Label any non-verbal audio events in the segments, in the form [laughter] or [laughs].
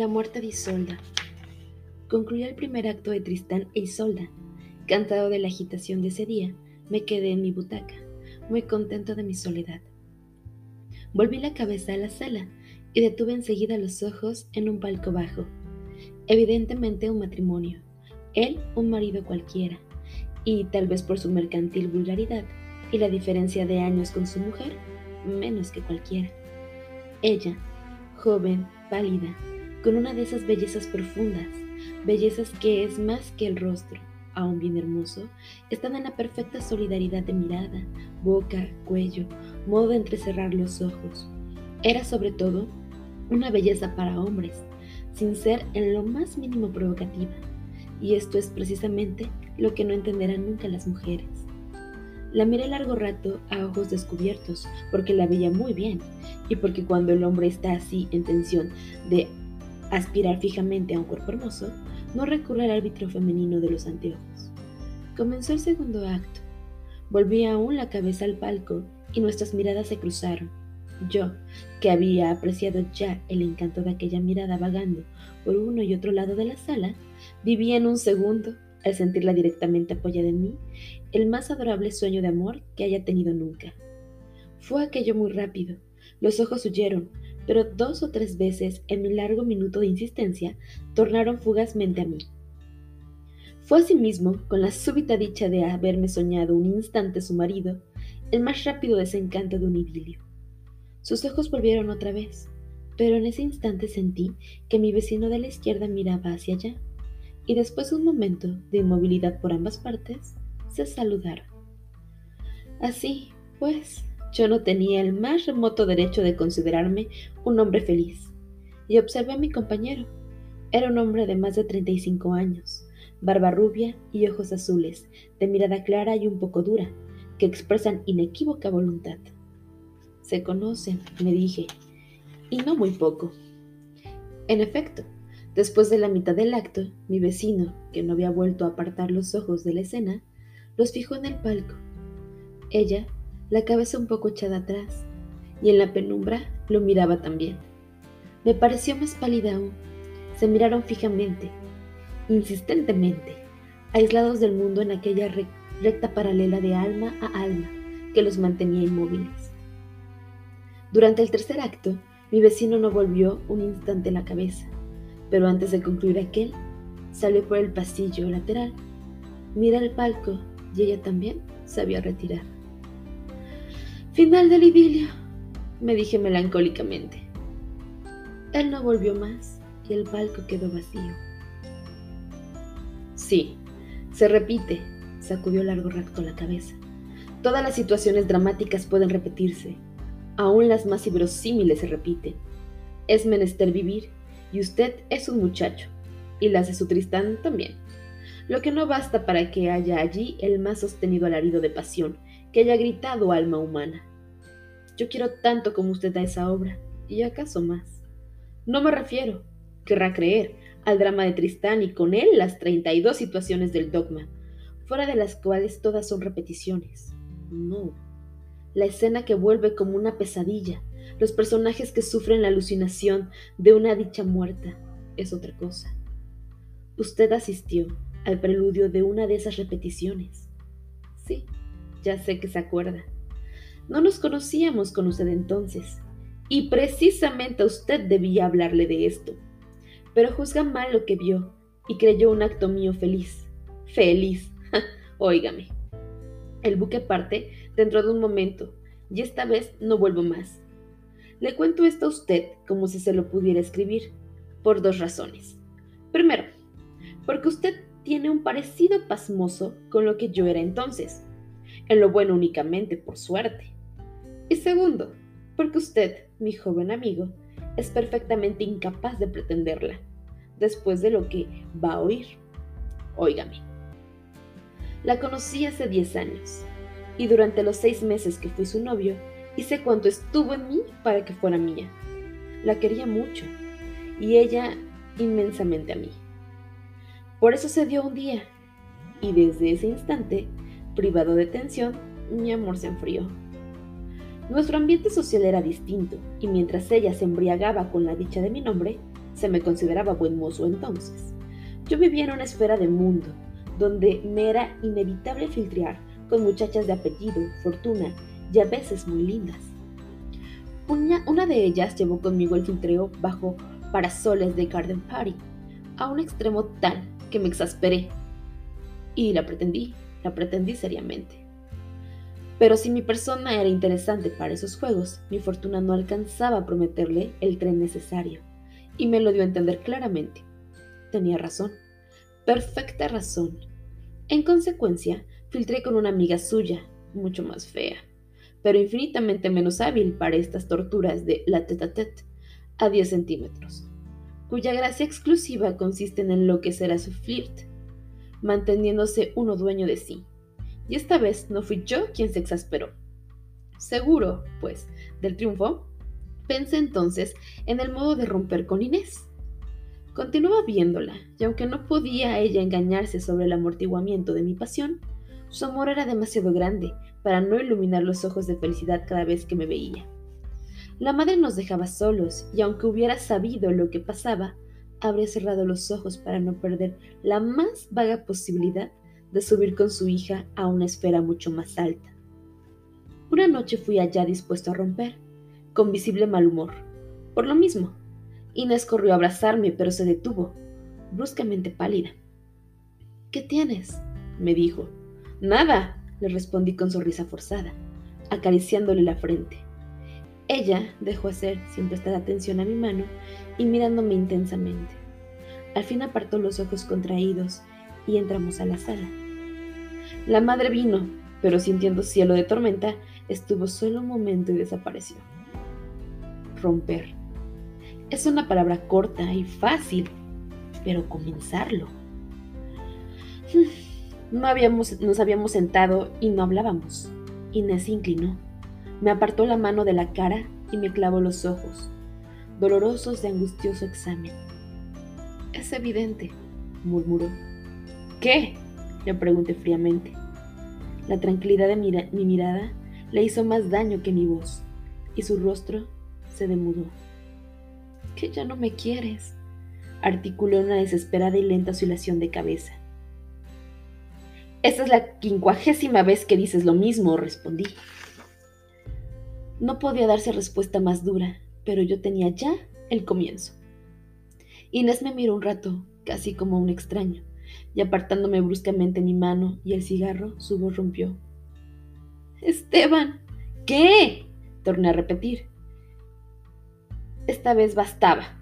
La muerte de Isolda. Concluyó el primer acto de Tristán e Isolda. Cansado de la agitación de ese día, me quedé en mi butaca, muy contento de mi soledad. Volví la cabeza a la sala y detuve enseguida los ojos en un palco bajo. Evidentemente un matrimonio. Él un marido cualquiera, y tal vez por su mercantil vulgaridad y la diferencia de años con su mujer, menos que cualquiera. Ella, joven, pálida, con una de esas bellezas profundas, bellezas que es más que el rostro, aún bien hermoso, están en la perfecta solidaridad de mirada, boca, cuello, modo de entrecerrar los ojos. Era sobre todo una belleza para hombres, sin ser en lo más mínimo provocativa, y esto es precisamente lo que no entenderán nunca las mujeres. La miré largo rato a ojos descubiertos, porque la veía muy bien, y porque cuando el hombre está así en tensión de aspirar fijamente a un cuerpo hermoso, no recurre al árbitro femenino de los anteojos. Comenzó el segundo acto. Volví aún la cabeza al palco y nuestras miradas se cruzaron. Yo, que había apreciado ya el encanto de aquella mirada vagando por uno y otro lado de la sala, vivía en un segundo, al sentirla directamente apoyada en mí, el más adorable sueño de amor que haya tenido nunca. Fue aquello muy rápido. Los ojos huyeron, pero dos o tres veces en mi largo minuto de insistencia tornaron fugazmente a mí. Fue asimismo, con la súbita dicha de haberme soñado un instante su marido, el más rápido desencanto de un idilio. Sus ojos volvieron otra vez, pero en ese instante sentí que mi vecino de la izquierda miraba hacia allá, y después de un momento de inmovilidad por ambas partes, se saludaron. Así, pues, yo no tenía el más remoto derecho de considerarme un hombre feliz. Y observé a mi compañero. Era un hombre de más de 35 años, barba rubia y ojos azules, de mirada clara y un poco dura, que expresan inequívoca voluntad. Se conocen, me dije, y no muy poco. En efecto, después de la mitad del acto, mi vecino, que no había vuelto a apartar los ojos de la escena, los fijó en el palco. Ella la cabeza un poco echada atrás, y en la penumbra lo miraba también. Me pareció más pálida aún. Se miraron fijamente, insistentemente, aislados del mundo en aquella recta paralela de alma a alma que los mantenía inmóviles. Durante el tercer acto, mi vecino no volvió un instante la cabeza, pero antes de concluir aquel, salió por el pasillo lateral, mira el palco y ella también sabía retirar. Final del idilio, me dije melancólicamente. Él no volvió más y el palco quedó vacío. Sí, se repite, sacudió largo rato la cabeza. Todas las situaciones dramáticas pueden repetirse, aún las más inverosímiles se repiten. Es menester vivir, y usted es un muchacho, y las de su Tristán también. Lo que no basta para que haya allí el más sostenido alarido de pasión, que haya gritado alma humana. Yo quiero tanto como usted a esa obra, y acaso más. No me refiero, querrá creer, al drama de Tristán y con él las 32 situaciones del dogma, fuera de las cuales todas son repeticiones. No. La escena que vuelve como una pesadilla, los personajes que sufren la alucinación de una dicha muerta, es otra cosa. Usted asistió al preludio de una de esas repeticiones. Sí, ya sé que se acuerda. No nos conocíamos con usted entonces, y precisamente a usted debía hablarle de esto. Pero juzga mal lo que vio y creyó un acto mío feliz. Feliz. [laughs] Óigame. El buque parte dentro de un momento, y esta vez no vuelvo más. Le cuento esto a usted como si se lo pudiera escribir, por dos razones. Primero, porque usted tiene un parecido pasmoso con lo que yo era entonces, en lo bueno únicamente por suerte. Y segundo, porque usted, mi joven amigo, es perfectamente incapaz de pretenderla, después de lo que va a oír. Óigame. La conocí hace 10 años, y durante los seis meses que fui su novio, hice cuanto estuvo en mí para que fuera mía. La quería mucho, y ella inmensamente a mí. Por eso se dio un día, y desde ese instante, privado de tensión, mi amor se enfrió. Nuestro ambiente social era distinto, y mientras ella se embriagaba con la dicha de mi nombre, se me consideraba buen mozo entonces. Yo vivía en una esfera de mundo, donde me era inevitable filtrear con muchachas de apellido, fortuna y a veces muy lindas. Una, una de ellas llevó conmigo el filtreo bajo parasoles de Garden Party, a un extremo tal que me exasperé. Y la pretendí, la pretendí seriamente. Pero si mi persona era interesante para esos juegos, mi fortuna no alcanzaba a prometerle el tren necesario, y me lo dio a entender claramente. Tenía razón, perfecta razón. En consecuencia, filtré con una amiga suya, mucho más fea, pero infinitamente menos hábil para estas torturas de la tete a tete, a 10 centímetros, cuya gracia exclusiva consiste en enloquecer a su flirt, manteniéndose uno dueño de sí y esta vez no fui yo quien se exasperó. Seguro, pues, del triunfo, pensé entonces en el modo de romper con Inés. Continuaba viéndola, y aunque no podía ella engañarse sobre el amortiguamiento de mi pasión, su amor era demasiado grande para no iluminar los ojos de felicidad cada vez que me veía. La madre nos dejaba solos, y aunque hubiera sabido lo que pasaba, habría cerrado los ojos para no perder la más vaga posibilidad de subir con su hija a una esfera mucho más alta. Una noche fui allá dispuesto a romper, con visible mal humor. Por lo mismo, Inés corrió a abrazarme, pero se detuvo, bruscamente pálida. ¿Qué tienes? me dijo. Nada, le respondí con sonrisa forzada, acariciándole la frente. Ella dejó hacer sin prestar atención a mi mano y mirándome intensamente. Al fin apartó los ojos contraídos y entramos a la sala. La madre vino, pero sintiendo cielo de tormenta, estuvo solo un momento y desapareció. Romper. Es una palabra corta y fácil, pero comenzarlo. No habíamos, nos habíamos sentado y no hablábamos. Inés se inclinó, me apartó la mano de la cara y me clavó los ojos, dolorosos de angustioso examen. Es evidente, murmuró. ¿Qué? Le pregunté fríamente. La tranquilidad de mi mirada le hizo más daño que mi voz, y su rostro se demudó. Que ya no me quieres, articuló una desesperada y lenta oscilación de cabeza. Esta es la quincuagésima vez que dices lo mismo, respondí. No podía darse respuesta más dura, pero yo tenía ya el comienzo. Inés me miró un rato, casi como un extraño y apartándome bruscamente mi mano y el cigarro, su voz rompió. Esteban, ¿qué? Torné a repetir. Esta vez bastaba.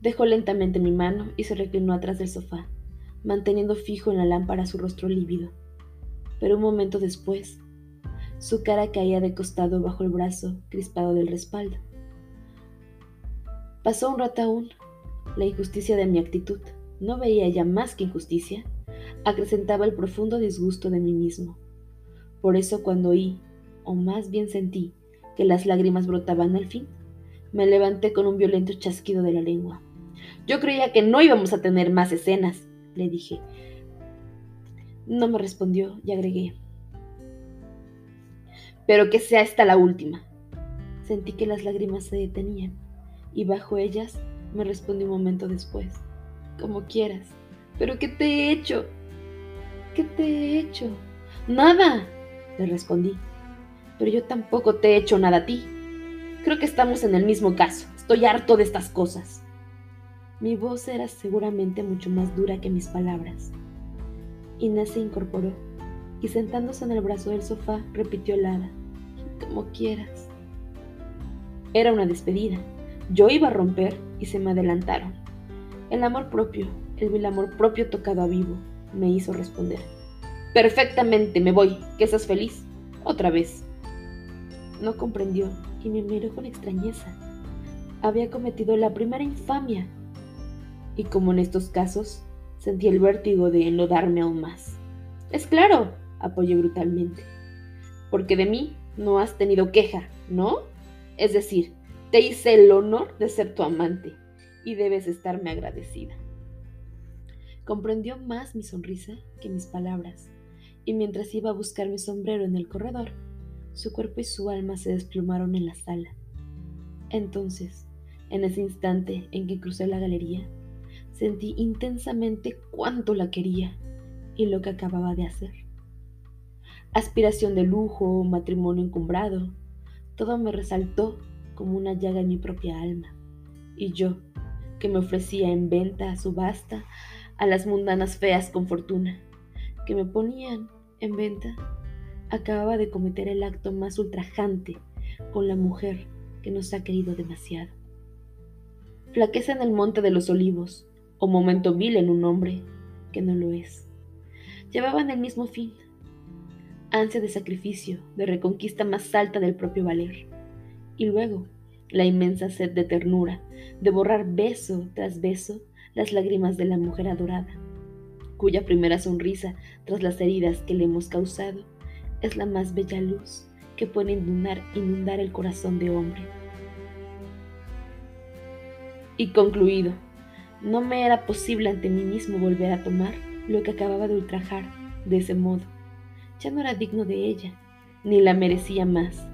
Dejó lentamente mi mano y se reclinó atrás del sofá, manteniendo fijo en la lámpara su rostro lívido. Pero un momento después, su cara caía de costado bajo el brazo crispado del respaldo. Pasó un rato aún, la injusticia de mi actitud no veía ya más que injusticia, acrecentaba el profundo disgusto de mí mismo. Por eso cuando oí, o más bien sentí, que las lágrimas brotaban al fin, me levanté con un violento chasquido de la lengua. Yo creía que no íbamos a tener más escenas, le dije. No me respondió y agregué. Pero que sea esta la última. Sentí que las lágrimas se detenían y bajo ellas me respondió un momento después como quieras. ¿Pero qué te he hecho? ¿Qué te he hecho? Nada, le respondí. Pero yo tampoco te he hecho nada a ti. Creo que estamos en el mismo caso. Estoy harto de estas cosas. Mi voz era seguramente mucho más dura que mis palabras. Inés se incorporó y sentándose en el brazo del sofá repitió helada, como quieras. Era una despedida. Yo iba a romper y se me adelantaron. El amor propio, el amor propio tocado a vivo, me hizo responder. Perfectamente, me voy, que seas feliz. Otra vez. No comprendió y me miró con extrañeza. Había cometido la primera infamia. Y como en estos casos, sentí el vértigo de enlodarme aún más. Es claro, apoyé brutalmente. Porque de mí no has tenido queja, ¿no? Es decir, te hice el honor de ser tu amante y debes estarme agradecida. Comprendió más mi sonrisa que mis palabras, y mientras iba a buscar mi sombrero en el corredor, su cuerpo y su alma se desplumaron en la sala. Entonces, En ese instante en que crucé la galería, sentí intensamente cuánto la quería y lo que acababa de hacer. Aspiración de lujo, matrimonio encumbrado, todo me resaltó como una llaga en mi propia alma. Y yo, que me ofrecía en venta a subasta a las mundanas feas con fortuna, que me ponían en venta, acababa de cometer el acto más ultrajante con la mujer que nos ha querido demasiado. Flaqueza en el monte de los olivos, o momento vil en un hombre que no lo es. Llevaban el mismo fin, ansia de sacrificio, de reconquista más alta del propio valer. Y luego, la inmensa sed de ternura, de borrar beso tras beso las lágrimas de la mujer adorada, cuya primera sonrisa tras las heridas que le hemos causado es la más bella luz que puede inundar, inundar el corazón de hombre. Y concluido, no me era posible ante mí mismo volver a tomar lo que acababa de ultrajar de ese modo. Ya no era digno de ella, ni la merecía más.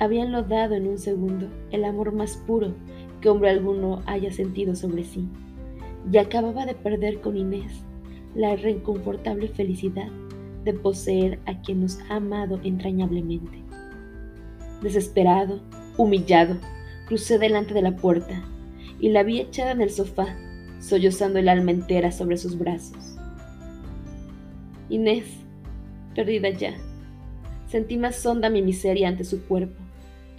Habíanlo dado en un segundo el amor más puro que hombre alguno haya sentido sobre sí, y acababa de perder con Inés la reconfortable felicidad de poseer a quien nos ha amado entrañablemente. Desesperado, humillado, crucé delante de la puerta y la vi echada en el sofá, sollozando el alma entera sobre sus brazos. Inés, perdida ya, sentí más honda mi miseria ante su cuerpo,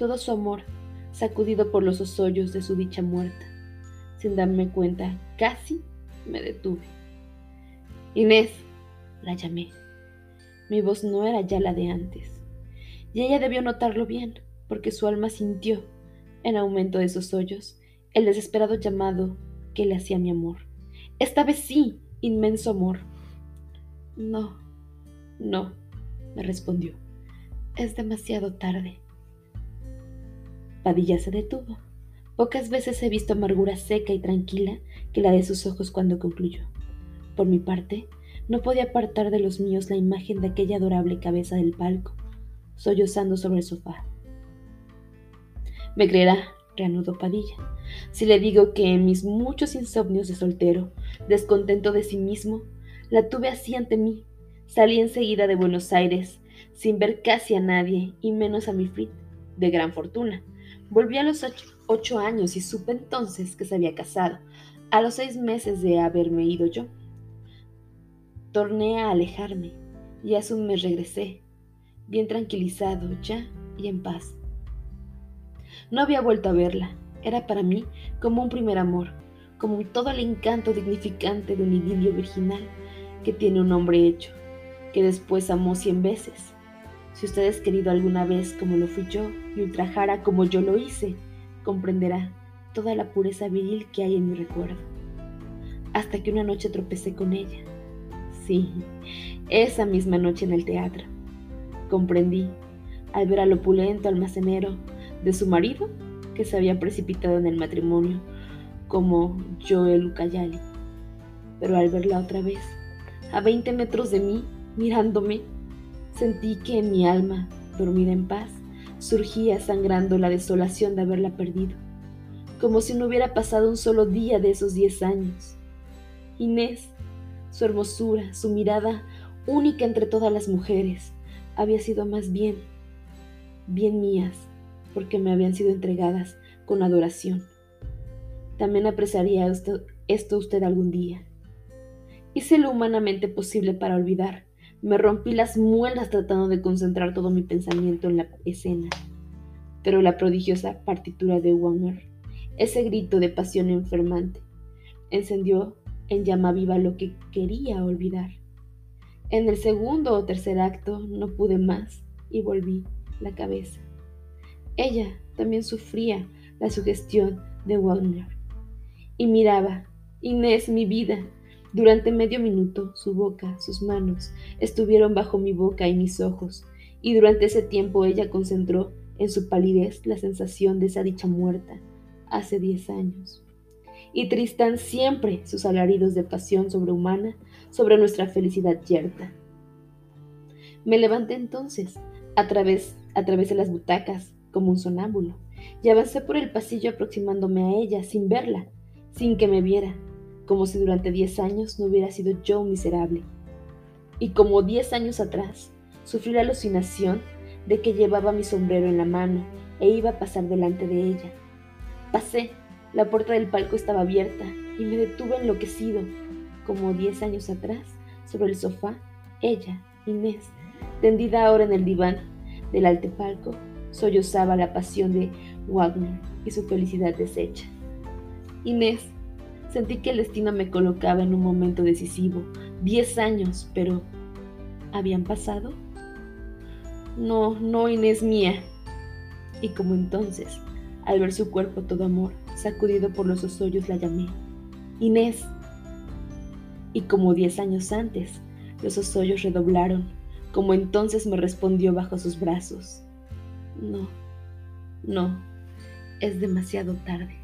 todo su amor sacudido por los hoyos de su dicha muerta. Sin darme cuenta, casi me detuve. Inés, la llamé. Mi voz no era ya la de antes. Y ella debió notarlo bien, porque su alma sintió, en aumento de esos hoyos, el desesperado llamado que le hacía mi amor. Esta vez sí, inmenso amor. No, no, me respondió. Es demasiado tarde. Padilla se detuvo. Pocas veces he visto amargura seca y tranquila que la de sus ojos cuando concluyó. Por mi parte, no podía apartar de los míos la imagen de aquella adorable cabeza del palco, sollozando sobre el sofá. Me creerá, reanudó Padilla, si le digo que en mis muchos insomnios de soltero, descontento de sí mismo, la tuve así ante mí. Salí enseguida de Buenos Aires, sin ver casi a nadie, y menos a mi Frit, de gran fortuna. Volví a los ocho, años y supe entonces que se había casado, a los seis meses de haberme ido yo. Torné a alejarme y un mes regresé, bien tranquilizado ya y en paz. No había vuelto a verla, era para mí como un primer amor, como todo el encanto dignificante de un idilio virginal que tiene un hombre hecho, que después amó cien veces si usted es querido alguna vez como lo fui yo y ultrajara como yo lo hice, comprenderá toda la pureza viril que hay en mi recuerdo. Hasta que una noche tropecé con ella. Sí, esa misma noche en el teatro. Comprendí, al ver al opulento almacenero de su marido, que se había precipitado en el matrimonio, como Joel Ucayali. Pero al verla otra vez, a 20 metros de mí, mirándome, Sentí que en mi alma, dormida en paz, surgía sangrando la desolación de haberla perdido, como si no hubiera pasado un solo día de esos diez años. Inés, su hermosura, su mirada única entre todas las mujeres, había sido más bien, bien mías, porque me habían sido entregadas con adoración. También apreciaría esto, esto usted algún día. Hice lo humanamente posible para olvidar, me rompí las muelas tratando de concentrar todo mi pensamiento en la escena. Pero la prodigiosa partitura de Wagner, ese grito de pasión enfermante, encendió en llama viva lo que quería olvidar. En el segundo o tercer acto no pude más y volví la cabeza. Ella también sufría la sugestión de Wagner y miraba, Inés, mi vida, durante medio minuto su boca, sus manos, estuvieron bajo mi boca y mis ojos, y durante ese tiempo ella concentró en su palidez la sensación de esa dicha muerta, hace diez años. Y Tristán siempre sus alaridos de pasión sobrehumana sobre nuestra felicidad yerta. Me levanté entonces, a través, a través de las butacas, como un sonámbulo, y avancé por el pasillo aproximándome a ella sin verla, sin que me viera, como si durante diez años no hubiera sido yo miserable. Y como diez años atrás, sufrí la alucinación de que llevaba mi sombrero en la mano e iba a pasar delante de ella. Pasé, la puerta del palco estaba abierta y me detuve enloquecido, como diez años atrás, sobre el sofá, ella, Inés, tendida ahora en el diván del altepalco, sollozaba la pasión de Wagner y su felicidad deshecha. Inés, sentí que el destino me colocaba en un momento decisivo, diez años, pero ¿habían pasado? No, no, Inés mía. Y como entonces, al ver su cuerpo todo amor, sacudido por los osoyos, la llamé. Inés. Y como diez años antes, los osoyos redoblaron, como entonces me respondió bajo sus brazos. No, no, es demasiado tarde.